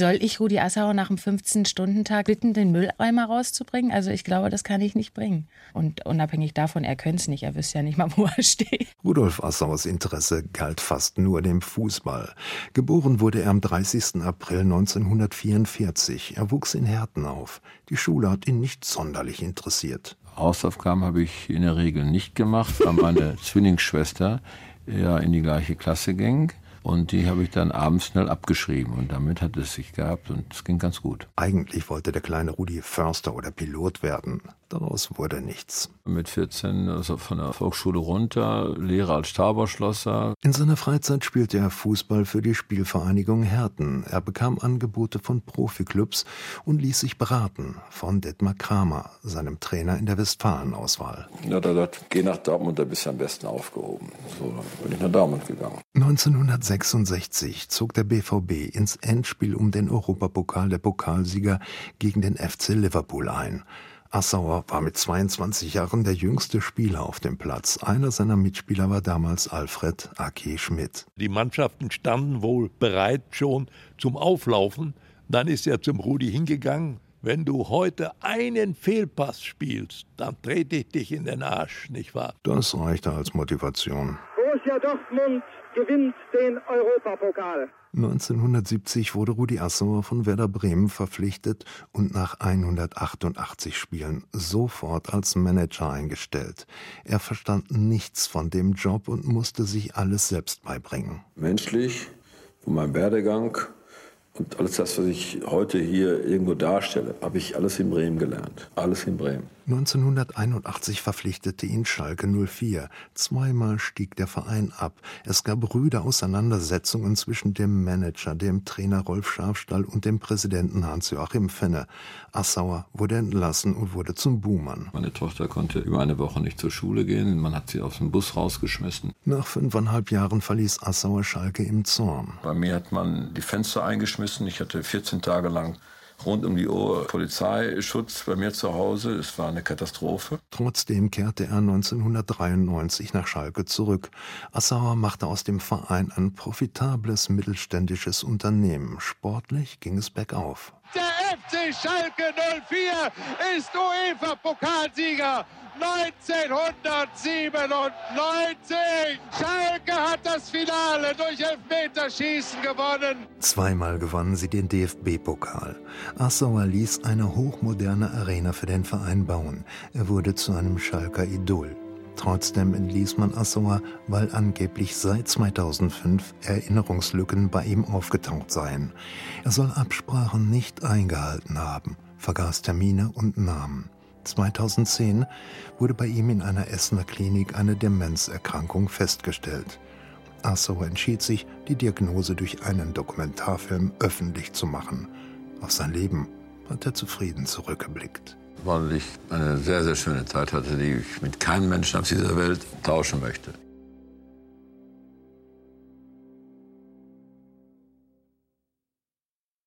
Soll ich Rudi Assauer nach dem 15-Stunden-Tag bitten, den Mülleimer rauszubringen? Also ich glaube, das kann ich nicht bringen. Und unabhängig davon, er könnte es nicht, er wüsste ja nicht mal, wo er steht. Rudolf Assauers Interesse galt fast nur dem Fußball. Geboren wurde er am 30. April 1944. Er wuchs in Herten auf. Die Schule hat ihn nicht sonderlich interessiert. Hausaufgaben habe ich in der Regel nicht gemacht, weil meine Zwillingsschwester ja in die gleiche Klasse ging. Und die habe ich dann abends schnell abgeschrieben. Und damit hat es sich gehabt und es ging ganz gut. Eigentlich wollte der kleine Rudi Förster oder Pilot werden. Daraus wurde nichts. Mit 14 also von der Volksschule runter, Lehre als Taborschlosser. In seiner Freizeit spielte er Fußball für die Spielvereinigung Herten. Er bekam Angebote von Profiklubs und ließ sich beraten von Detmar Kramer, seinem Trainer in der Westfalen-Auswahl. Ja, da sagt, geh nach Dortmund, da bist du am besten aufgehoben. So bin ich nach Dortmund gegangen. 1966 zog der BVB ins Endspiel um den Europapokal der Pokalsieger gegen den FC Liverpool ein. Assauer war mit 22 Jahren der jüngste Spieler auf dem Platz. Einer seiner Mitspieler war damals Alfred A.K. Schmidt. Die Mannschaften standen wohl bereit schon zum Auflaufen. Dann ist er zum Rudi hingegangen. Wenn du heute einen Fehlpass spielst, dann trete ich dich in den Arsch, nicht wahr? Das reichte als Motivation. Borussia Dortmund gewinnt den Europapokal. 1970 wurde Rudi Assauer von Werder Bremen verpflichtet und nach 188 Spielen sofort als Manager eingestellt. Er verstand nichts von dem Job und musste sich alles selbst beibringen. Menschlich, von meinem Werdegang und alles das, was ich heute hier irgendwo darstelle, habe ich alles in Bremen gelernt. Alles in Bremen. 1981 verpflichtete ihn Schalke 04. Zweimal stieg der Verein ab. Es gab rüde Auseinandersetzungen zwischen dem Manager, dem Trainer Rolf Schafstall und dem Präsidenten Hans-Joachim Fenne. Assauer wurde entlassen und wurde zum Buhmann. Meine Tochter konnte über eine Woche nicht zur Schule gehen. Man hat sie aus dem Bus rausgeschmissen. Nach fünfeinhalb Jahren verließ Assauer Schalke im Zorn. Bei mir hat man die Fenster eingeschmissen. Ich hatte 14 Tage lang rund um die Uhr Polizeischutz bei mir zu Hause. Es war eine Katastrophe. Trotzdem kehrte er 1993 nach Schalke zurück. Assauer machte aus dem Verein ein profitables mittelständisches Unternehmen. Sportlich ging es bergauf. Der Schalke 04 ist UEFA-Pokalsieger 1997. Schalke hat das Finale durch Elfmeterschießen gewonnen. Zweimal gewannen sie den DFB-Pokal. Assauer ließ eine hochmoderne Arena für den Verein bauen. Er wurde zu einem Schalker Idol. Trotzdem entließ man Assauer, weil angeblich seit 2005 Erinnerungslücken bei ihm aufgetaucht seien. Er soll Absprachen nicht eingehalten haben, vergaß Termine und Namen. 2010 wurde bei ihm in einer Essener Klinik eine Demenzerkrankung festgestellt. Assauer entschied sich, die Diagnose durch einen Dokumentarfilm öffentlich zu machen. Auf sein Leben hat er zufrieden zurückgeblickt weil ich eine sehr, sehr schöne Zeit hatte, die ich mit keinem Menschen auf dieser Welt tauschen möchte.